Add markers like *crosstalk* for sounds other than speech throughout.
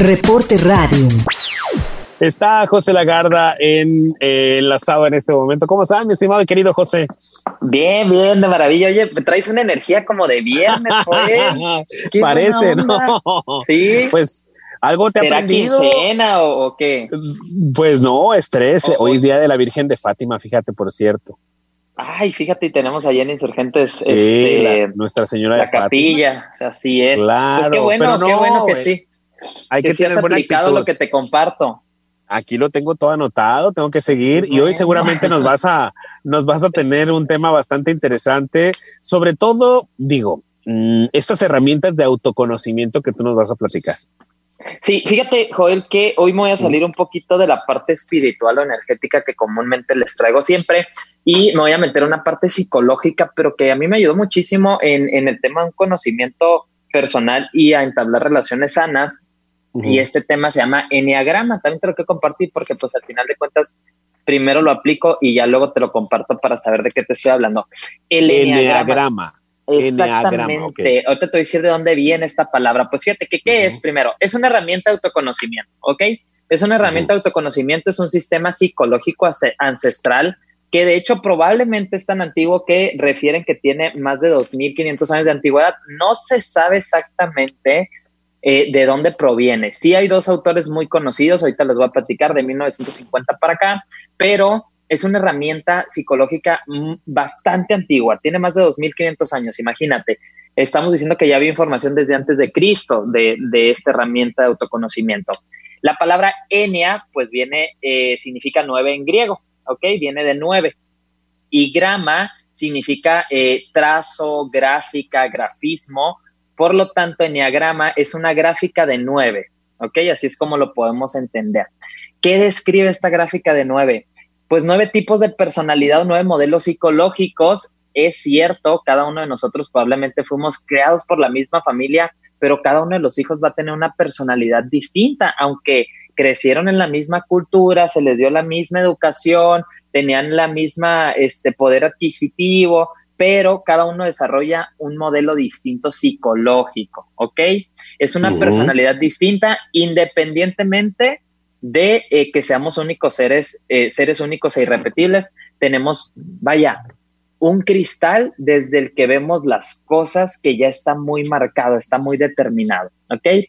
Reporte Radio. Está José Lagarda en eh, la sábana en este momento. ¿Cómo está, mi estimado y querido José? Bien, bien, de maravilla. Oye, traes una energía como de viernes, *laughs* Parece, ¿no? Sí. Pues algo te ha aprendido. quincena o, o, qué? Pues no, estrés. Hoy es día de la Virgen de Fátima, fíjate, por cierto. Ay, fíjate, y tenemos allá en Insurgentes Sí, este, la- Nuestra Señora la de Fátima. capilla, así es. Claro, pues qué bueno, pero no, qué bueno que sí. Hay que, sí has tener buena aplicado actitud. lo que te comparto. Aquí lo tengo todo anotado, tengo que seguir Sí, y hoy seguramente nos vas a nos vas a tener un tema bastante interesante, sobre todo, digo, mm, estas herramientas de autoconocimiento que tú nos vas a platicar. Sí, fíjate, Joel, que hoy me voy a salir un poquito de la parte espiritual o energética que comúnmente les traigo siempre y me voy a meter una parte psicológica, pero que a mí me ayudó muchísimo en, en el tema de un conocimiento personal y a entablar relaciones sanas. Y este tema se llama Enneagrama. También te lo quiero compartir porque pues al final de cuentas primero lo aplico y ya luego te lo comparto para saber de qué te estoy hablando. El Enneagrama. Exactamente. Enneagrama, ok. Ahorita te voy a decir de dónde viene esta palabra. Pues fíjate que qué es primero. Es una herramienta de autoconocimiento, ¿ok? Es una herramienta de autoconocimiento, es un sistema psicológico ancestral que de hecho probablemente es tan antiguo que refieren que tiene más de 2.500 años de antigüedad. No se sabe exactamente eh, de dónde proviene. Sí hay dos autores muy conocidos, ahorita les voy a platicar de 1950 para acá, pero es una herramienta psicológica bastante antigua, tiene más de 2.500 años, imagínate. Estamos diciendo que ya había información desde antes de Cristo de, de esta herramienta de autoconocimiento. La palabra enia, pues viene, eh, significa nueve en griego, ¿ok? Viene de nueve. Y grama significa eh, trazo, gráfica, grafismo. Por lo tanto, enneagrama es una gráfica de nueve, ¿ok? Así es como lo podemos entender. ¿Qué describe esta gráfica de nueve? Pues nueve tipos de personalidad nueve modelos psicológicos. Es cierto, cada uno de nosotros probablemente fuimos creados por la misma familia, pero cada uno de los hijos va a tener una personalidad distinta, aunque crecieron en la misma cultura, se les dio la misma educación, tenían la misma este poder adquisitivo, pero cada uno desarrolla un modelo distinto psicológico, ¿ok? Es una personalidad distinta independientemente de eh, que seamos únicos seres, eh, seres únicos e irrepetibles. Tenemos, vaya, un cristal desde el que vemos las cosas que ya está muy marcado, está muy determinado, ¿ok?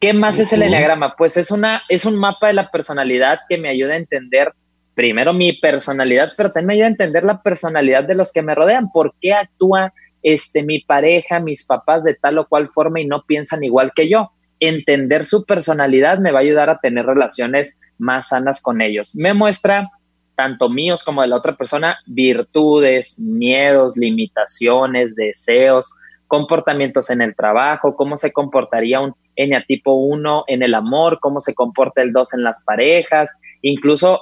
¿Qué más es el enneagrama? Pues es una, es un mapa de la personalidad que me ayuda a entender primero mi personalidad, pero también me ayuda a entender la personalidad de los que me rodean. ¿Por qué actúa este, mi pareja, mis papás de tal o cual forma y no piensan igual que yo? Entender su personalidad me va a ayudar a tener relaciones más sanas con ellos. Me muestra, tanto míos como de la otra persona, virtudes, miedos, limitaciones, deseos, comportamientos en el trabajo, cómo se comportaría un eneatipo 1 en el amor, cómo se comporta el 2 en las parejas, incluso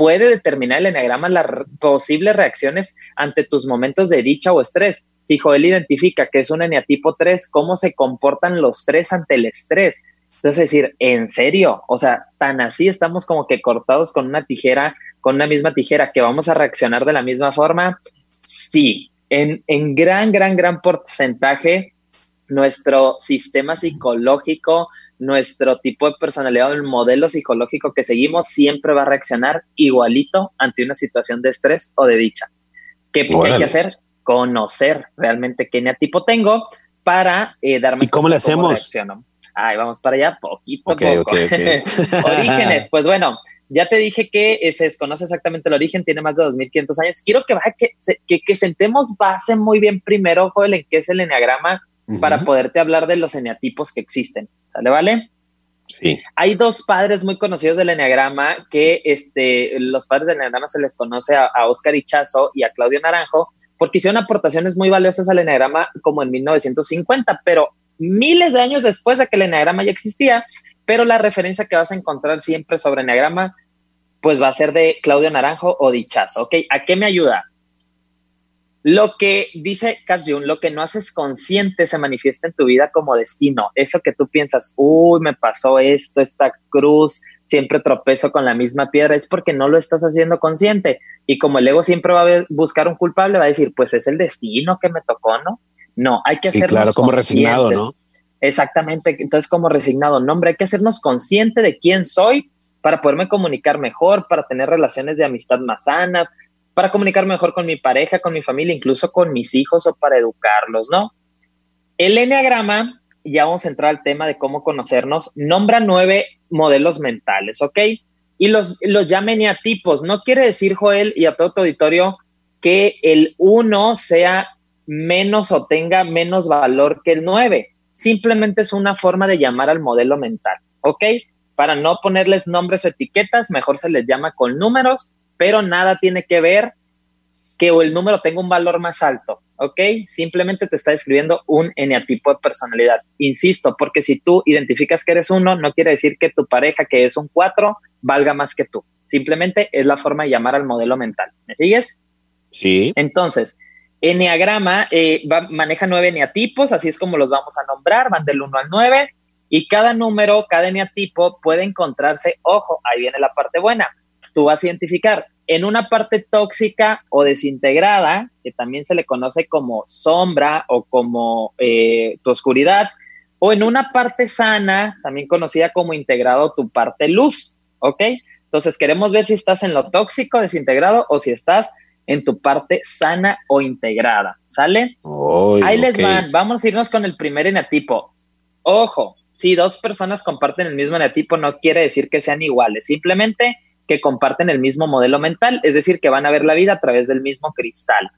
puede determinar el eneagrama las posibles reacciones ante tus momentos de dicha o estrés. Si Joel identifica que es un eneatipo 3, ¿cómo se comportan los tres ante el estrés? Entonces, decir, en serio, o sea, tan así estamos como que cortados con una tijera, con una misma tijera, que vamos a reaccionar de la misma forma. Sí, en, en gran, gran, gran porcentaje, nuestro sistema psicológico, nuestro tipo de personalidad, el modelo psicológico que seguimos siempre va a reaccionar igualito ante una situación de estrés o de dicha. ¿Qué, hay que hacer? Conocer realmente qué eneatipo tengo para eh, darme ¿Y cómo le hacemos? reacciono. Ay, vamos para allá, poquito a poco. *laughs* Orígenes, pues bueno, ya te dije que eh, se desconoce exactamente el origen, tiene más de 2500 años. Quiero que, que, que, que sentemos base muy bien primero, Joel, en qué es el eneagrama para poderte hablar de los eneatipos que existen. ¿Sale, vale? Sí. Hay dos padres muy conocidos del Enneagrama que este, los padres del Enneagrama se les conoce a, a Oscar Ichazo y a Claudio Naranjo porque hicieron aportaciones muy valiosas al Enneagrama como en 1950, pero miles de años después de que el Enneagrama ya existía, pero la referencia que vas a encontrar siempre sobre Enneagrama pues va a ser de Claudio Naranjo o de Ichazo, ¿ok? ¿A qué me ayuda? Lo que dice Carl Jung, lo que no haces consciente se manifiesta en tu vida como destino. Eso que tú piensas, uy, me pasó esto, esta cruz, siempre tropezo con la misma piedra, es porque no lo estás haciendo consciente. Y como el ego siempre va a buscar un culpable, va a decir, pues es el destino que me tocó, ¿no? No, hay que Sí, hacernos claro, como resignado. ¿no? Exactamente. Entonces, como resignado, nombre, hay que hacernos consciente de quién soy para poderme comunicar mejor, para tener relaciones de amistad más sanas, para comunicar mejor con mi pareja, con mi familia, incluso con mis hijos o para educarlos, ¿no? El enneagrama, ya vamos a entrar al tema de cómo conocernos, nombra nueve modelos mentales, ¿ok? Y los, los llama eneatipos. No quiere decir, Joel, y a todo tu auditorio, que el uno sea menos o tenga menos valor que el nueve. Simplemente es una forma de llamar al modelo mental, ¿ok? Para no ponerles nombres o etiquetas, mejor se les llama con números, pero nada tiene que ver que el número tenga un valor más alto, ¿ok? Simplemente te está describiendo un eneatipo de personalidad. Insisto, porque si tú identificas que eres uno, no quiere decir que tu pareja, que es un cuatro, valga más que tú. Simplemente es la forma de llamar al modelo mental. ¿Me sigues? Sí. Entonces, Enneagrama eh, maneja nueve eneatipos, así es como los vamos a nombrar, van del 1 al 9, y cada número, cada eneatipo puede encontrarse, ojo, ahí viene la parte buena, tú vas a identificar en una parte tóxica o desintegrada, que también se le conoce como sombra o como eh, tu oscuridad, o en una parte sana, también conocida como integrado tu parte luz, ¿ok? Entonces queremos ver si estás en lo tóxico, desintegrado, o si estás en tu parte sana o integrada, ¿sale? Ahí les van, vamos a irnos con el primer enatipo. Ojo, si dos personas comparten el mismo enatipo no quiere decir que sean iguales, simplemente que comparten el mismo modelo mental, es decir, que van a ver la vida a través del mismo cristal.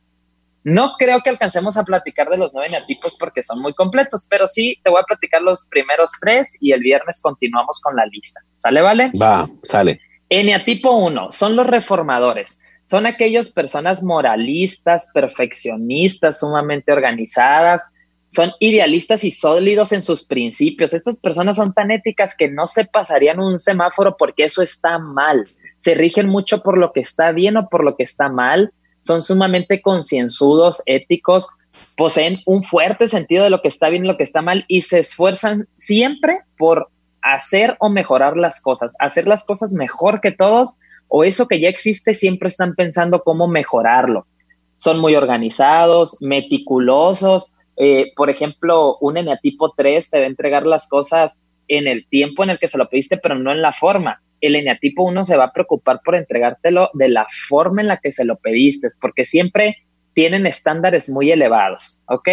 No creo que alcancemos a platicar de los nueve enatipos porque son muy completos, pero sí te voy a platicar los primeros tres y el viernes continuamos con la lista. ¿Sale, vale? Va, sale. Eneatipo 1 son los reformadores son aquellas personas moralistas, perfeccionistas, sumamente organizadas, son idealistas y sólidos en sus principios. Estas personas son tan éticas que no se pasarían un semáforo porque eso está mal. Se rigen mucho por lo que está bien o por lo que está mal. Son sumamente concienzudos, éticos, poseen un fuerte sentido de lo que está bien y lo que está mal y se esfuerzan siempre por hacer o mejorar las cosas, hacer las cosas mejor que todos o eso que ya existe siempre están pensando cómo mejorarlo. Son muy organizados, meticulosos. Eh, por ejemplo, un eneatipo 3 te va a entregar las cosas en el tiempo en el que se lo pediste, pero no en la forma. El eneatipo 1 se va a preocupar por entregártelo de la forma en la que se lo pediste, porque siempre tienen estándares muy elevados, ¿ok?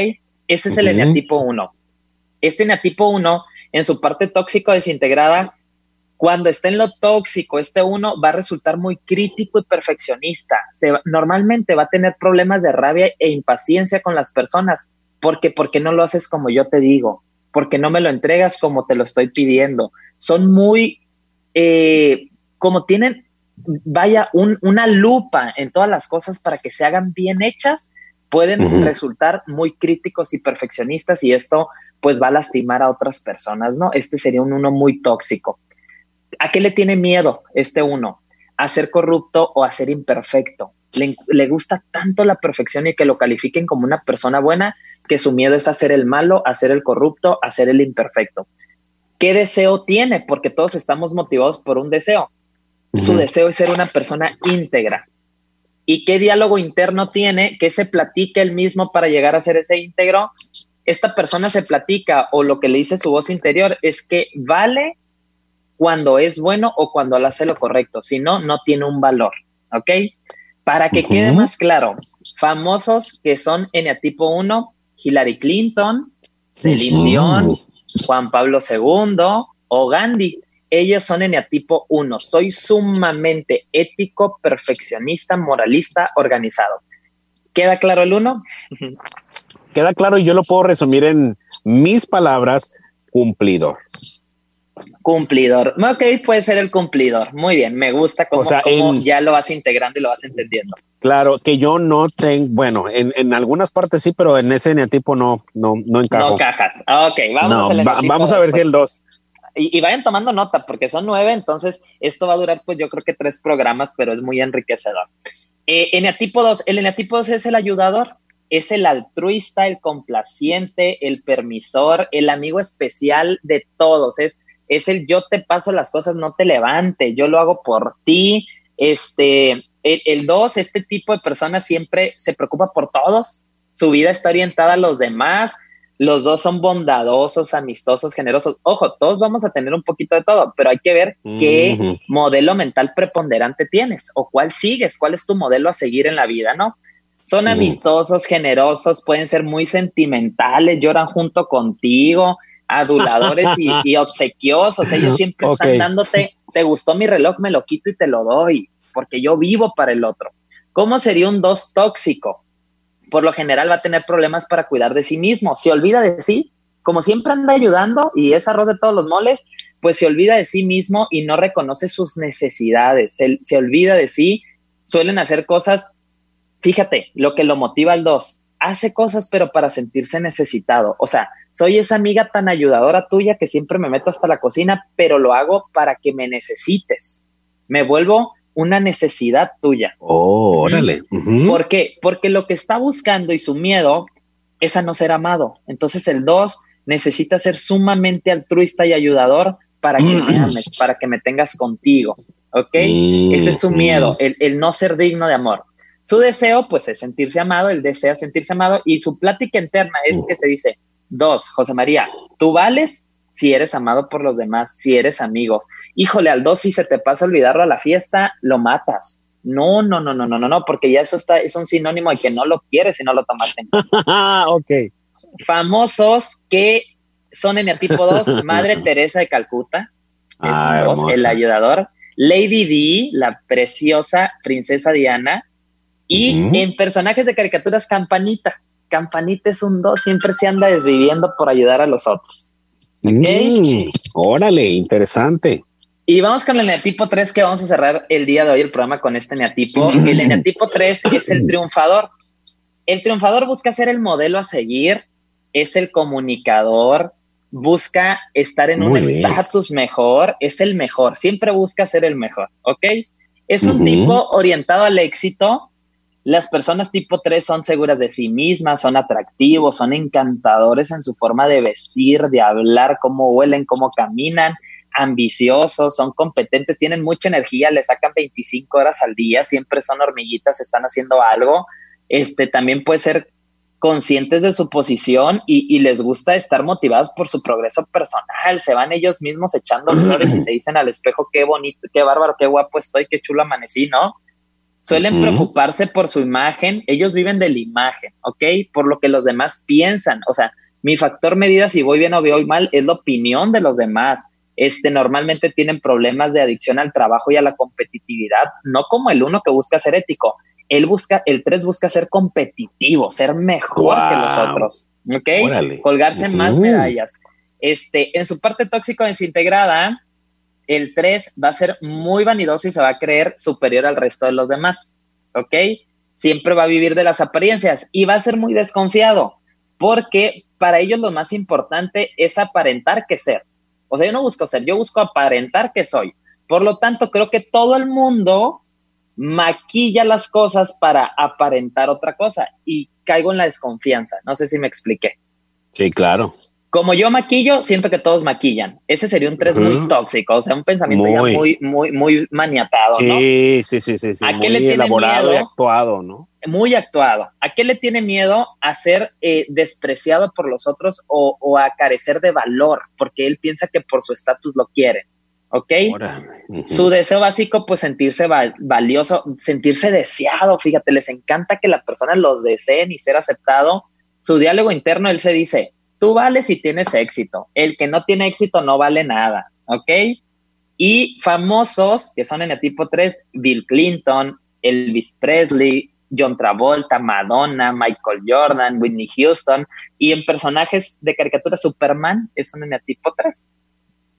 Ese es el eneatipo 1. Este eneatipo 1, en su parte tóxico desintegrada, cuando esté en lo tóxico, este uno va a resultar muy crítico y perfeccionista. Se normalmente va a tener problemas de rabia e impaciencia con las personas. porque ¿Por qué no lo haces como yo te digo? porque no me lo entregas como te lo estoy pidiendo? Son muy, eh, como tienen, vaya, una lupa en todas las cosas para que se hagan bien hechas, pueden resultar muy críticos y perfeccionistas y esto pues va a lastimar a otras personas, ¿no? Este sería un uno muy tóxico. ¿A qué le tiene miedo este uno? A ser corrupto o a ser imperfecto. Le, gusta tanto la perfección y que lo califiquen como una persona buena que su miedo es hacer el malo, hacer el corrupto, hacer el imperfecto. ¿Qué deseo tiene? Porque todos estamos motivados por un deseo. Su deseo es ser una persona íntegra. ¿Y qué diálogo interno tiene? ¿Qué se platica él mismo para llegar a ser ese íntegro? Esta persona se platica o lo que le dice su voz interior es que vale cuando es bueno o cuando hace lo correcto. Si no, no tiene un valor. ¿Ok? Para que quede más claro, famosos que son eneatipo 1, Hillary Clinton, Celine Dion, Juan Pablo II o Gandhi. Ellos son eneatipo 1. Soy sumamente ético, perfeccionista, moralista, organizado. ¿Queda claro el 1? Queda claro y yo lo puedo resumir en mis palabras, cumplidor. Cumplidor. Ok, puede ser el cumplidor. Muy bien, me gusta cómo, ya lo vas integrando y lo vas entendiendo. Claro, que yo no tengo, bueno, en, algunas partes sí, pero en ese eneatipo no, no, no encajo. No cajas. Ok, vamos, vamos a ver si el 2. Y, vayan tomando nota, porque son nueve, entonces esto va a durar, pues yo creo que tres programas, pero es muy enriquecedor. Eh, eneatipo 2, el eneatipo 2 es el ayudador, es el altruista, el complaciente, el permisor, el amigo especial de todos, es es el yo te paso las cosas, no te levante, yo lo hago por ti. Este, el, dos, este tipo de personas siempre se preocupa por todos, su vida está orientada a los demás, los dos son bondadosos, amistosos, generosos. Ojo, todos vamos a tener un poquito de todo, pero hay que ver qué modelo mental preponderante tienes o cuál sigues, cuál es tu modelo a seguir en la vida, ¿no? Son amistosos, generosos, pueden ser muy sentimentales, lloran junto contigo, aduladores y, obsequiosos. Ellos siempre están dándote, te gustó mi reloj, me lo quito y te lo doy, porque yo vivo para el otro. ¿Cómo sería un dos tóxico? por lo general va a tener problemas para cuidar de sí mismo. Se olvida de sí, como siempre anda ayudando y es arroz de todos los moles, pues se olvida de sí mismo y no reconoce sus necesidades, se, olvida de sí, suelen hacer cosas, fíjate, lo que lo motiva al dos, hace cosas pero para sentirse necesitado, o sea, soy esa amiga tan ayudadora tuya que siempre me meto hasta la cocina, pero lo hago para que me necesites, me vuelvo una necesidad tuya. Oh, órale. ¿Por qué? Porque lo que está buscando y su miedo es a no ser amado. Entonces el dos necesita ser sumamente altruista y ayudador para que me ames, *clears throat* para que me tengas contigo. ¿Ok? Ese es su miedo, el, el, no ser digno de amor. Su deseo, pues, es sentirse amado, él desea sentirse amado y su plática interna es que se dice, dos, José María, tú vales si eres amado por los demás, si eres amigo. Híjole, al dos, si se te pasa olvidarlo a la fiesta, lo matas. No, no, no, no, no, no, no, porque ya eso está, es un sinónimo de que no lo quieres y no lo tomaste. *laughs* ok. Famosos que son en el tipo 2, *laughs* Madre Teresa de Calcuta, es ah, el ayudador. Lady D, la preciosa princesa Diana. Y en personajes de caricaturas, Campanita. Campanita es un 2, siempre se anda desviviendo por ayudar a los otros. Mm, órale, interesante. Y vamos con el eneatipo 3 que vamos a cerrar el día de hoy el programa con este eneatipo. *clears throat* El eneatipo 3 es el triunfador. El triunfador busca ser el modelo a seguir, es el comunicador, busca estar en un estatus mejor, es el mejor, siempre busca ser el mejor, ¿ok? Es un tipo orientado al éxito, las personas tipo 3 son seguras de sí mismas, son atractivos, son encantadores en su forma de vestir, de hablar, cómo huelen, cómo caminan, ambiciosos, son competentes, tienen mucha energía, le sacan 25 horas al día, siempre son hormiguitas, están haciendo algo. Este también puede ser conscientes de su posición y, les gusta estar motivados por su progreso personal. Se van ellos mismos echando flores y se *clears throat* dicen al espejo qué bonito, qué bárbaro, qué guapo estoy, qué chulo amanecí, ¿no? Suelen preocuparse por su imagen, ellos viven de la imagen, ¿ok? Por lo que los demás piensan, o sea, mi factor medida si voy bien o voy mal es la opinión de los demás. Este, normalmente tienen problemas de adicción al trabajo y a la competitividad, no como el uno que busca ser ético. Él busca, el tres busca ser competitivo, ser mejor que los otros, ¿ok? Colgarse más medallas. Este, en su parte tóxico desintegrada, el 3 va a ser muy vanidoso y se va a creer superior al resto de los demás, ¿ok? Siempre va a vivir de las apariencias y va a ser muy desconfiado, porque para ellos lo más importante es aparentar que ser. O sea, yo no busco ser, yo busco aparentar que soy. Por lo tanto, creo que todo el mundo maquilla las cosas para aparentar otra cosa y caigo en la desconfianza. No sé si me expliqué. Sí, claro. Como yo maquillo, siento que todos maquillan. Ese sería un tres muy tóxico, o sea, un pensamiento muy, ya muy, muy, muy maniatado, sí, ¿no? Sí, sí, sí, sí. ¿A qué le tiene elaborado y actuado, ¿no? Muy actuado. ¿A qué le tiene miedo? A ser eh, despreciado por los otros o, a carecer de valor, porque él piensa que por su estatus lo quieren. ¿Ok? Su deseo básico, pues sentirse valioso, sentirse deseado. Fíjate, les encanta que la persona los deseen y ser aceptado. Su diálogo interno, él se dice, Tú vales si tienes éxito. El que no tiene éxito no vale nada, ¿ok? Y famosos que son en el tipo 3, Bill Clinton, Elvis Presley, John Travolta, Madonna, Michael Jordan, Whitney Houston, y en personajes de caricatura Superman es un eneatipo 3.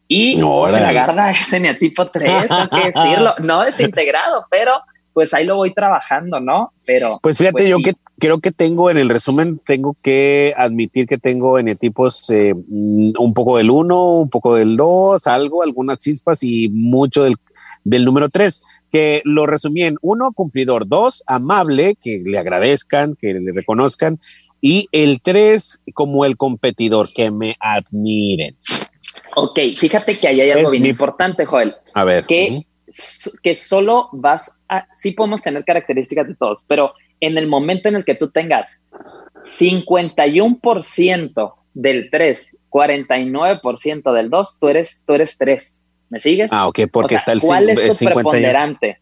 Y no, se la garda es eneatipo 3, hay que decirlo, no desintegrado, pero pues ahí lo voy trabajando, ¿no? Pero. Pues fíjate, pues yo que creo que tengo en el resumen, tengo que admitir que tengo en etipos eh, mm, un poco del 1, un poco del 2, algo, algunas chispas y mucho del, del número 3, que lo resumí en 1, cumplidor, 2, amable, que le agradezcan, que le reconozcan, y el 3 como el competidor, que me admiren. Ok, fíjate que ahí hay algo bien importante, Joel. A ver. Que que solo vas a, sí podemos tener características de todos, pero en el momento en el que tú tengas 51% del 3, 49% del 2, tú eres, tú eres 3. ¿Me sigues? Ah, ok, porque está el ¿Cuál es tu preponderante?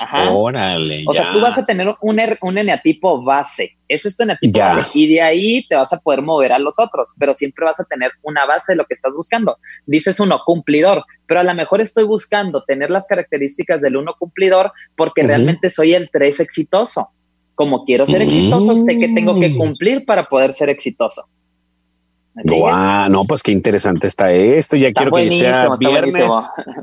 Ajá. Órale. O sea, tú vas a tener un, un eneatipo base. Ese es tu eneatipo base. Y de ahí te vas a poder mover a los otros, pero siempre vas a tener una base de lo que estás buscando. Dices uno, cumplidor, pero a lo mejor estoy buscando tener las características del uno cumplidor porque realmente soy el tres exitoso. Como quiero ser exitoso, sé que tengo que mm. cumplir para poder ser exitoso. Wow, no, pues qué interesante está esto. Ya quiero que sea viernes.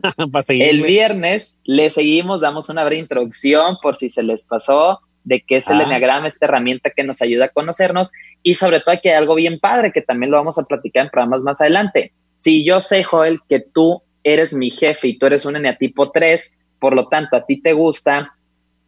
*laughs* el viernes le seguimos, damos una breve introducción por si se les pasó de qué es el ah. esta herramienta que nos ayuda a conocernos y sobre todo que hay algo bien padre que también lo vamos a platicar en programas más adelante. Si yo sé, Joel, que tú eres mi jefe y tú eres un eneatipo 3, por lo tanto a ti te gusta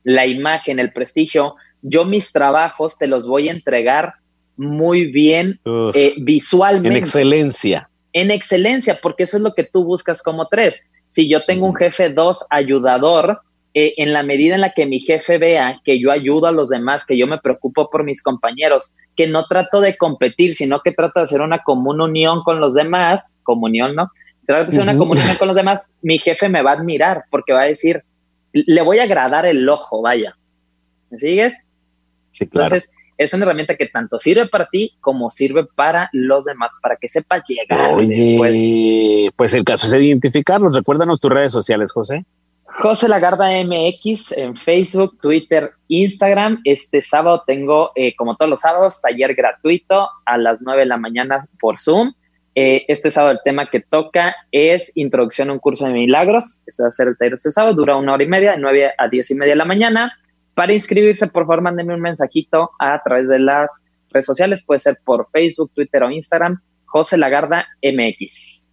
la imagen, el prestigio, yo mis trabajos te los voy a entregar muy bien eh, visualmente. En excelencia. En excelencia, porque eso es lo que tú buscas como tres. Si yo tengo un jefe dos ayudador, eh, en la medida en la que mi jefe vea que yo ayudo a los demás, que yo me preocupo por mis compañeros, que no trato de competir, sino que trato de hacer una común unión con los demás, comunión, ¿no? Trato de hacer una comunión con los demás, mi jefe me va a admirar porque va a decir, le voy a agradar el ojo, vaya. ¿Me sigues? Sí, claro. Entonces, es una herramienta que tanto sirve para ti como sirve para los demás, para que sepas llegar Oye, Pues el caso es identificarnos. Recuérdanos tus redes sociales, José. José Lagarda MX en Facebook, Twitter, Instagram. Este sábado tengo, eh, como todos los sábados, taller gratuito a las 9 de la mañana por Zoom. Eh, este sábado el tema que toca es introducción a un curso de milagros. Este va a ser el taller este sábado, dura una hora y media, de 9 a 10 y media de la mañana. Para inscribirse, por favor, mándenme un mensajito a través de las redes sociales, puede ser por Facebook, Twitter o Instagram, José Lagarda MX.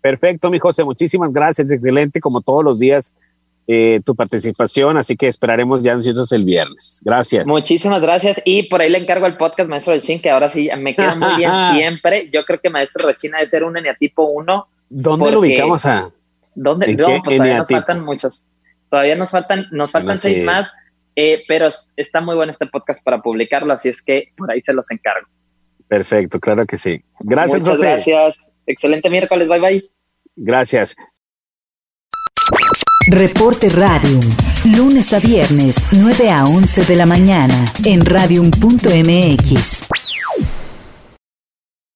Perfecto, mi José, muchísimas gracias, excelente como todos los días eh, tu participación, así que esperaremos ya ansiosos el viernes. Gracias. Muchísimas gracias y por ahí le encargo el podcast Maestro Rechín, que ahora sí me queda muy bien *laughs* siempre. Yo creo que Maestro Rechín debe ser un eneatipo 1. ¿Dónde lo ubicamos a? ¿Dónde? No, pues todavía nos faltan muchos. Todavía nos faltan, nos faltan seis más eh, pero está muy bueno este podcast para publicarlo, así es que por ahí se los encargo. Perfecto, claro que sí. Gracias, Muchas gracias. Excelente miércoles. Bye bye. Gracias. Reporte Radium. Lunes a viernes, 9 a 11 de la mañana, en radium.mx.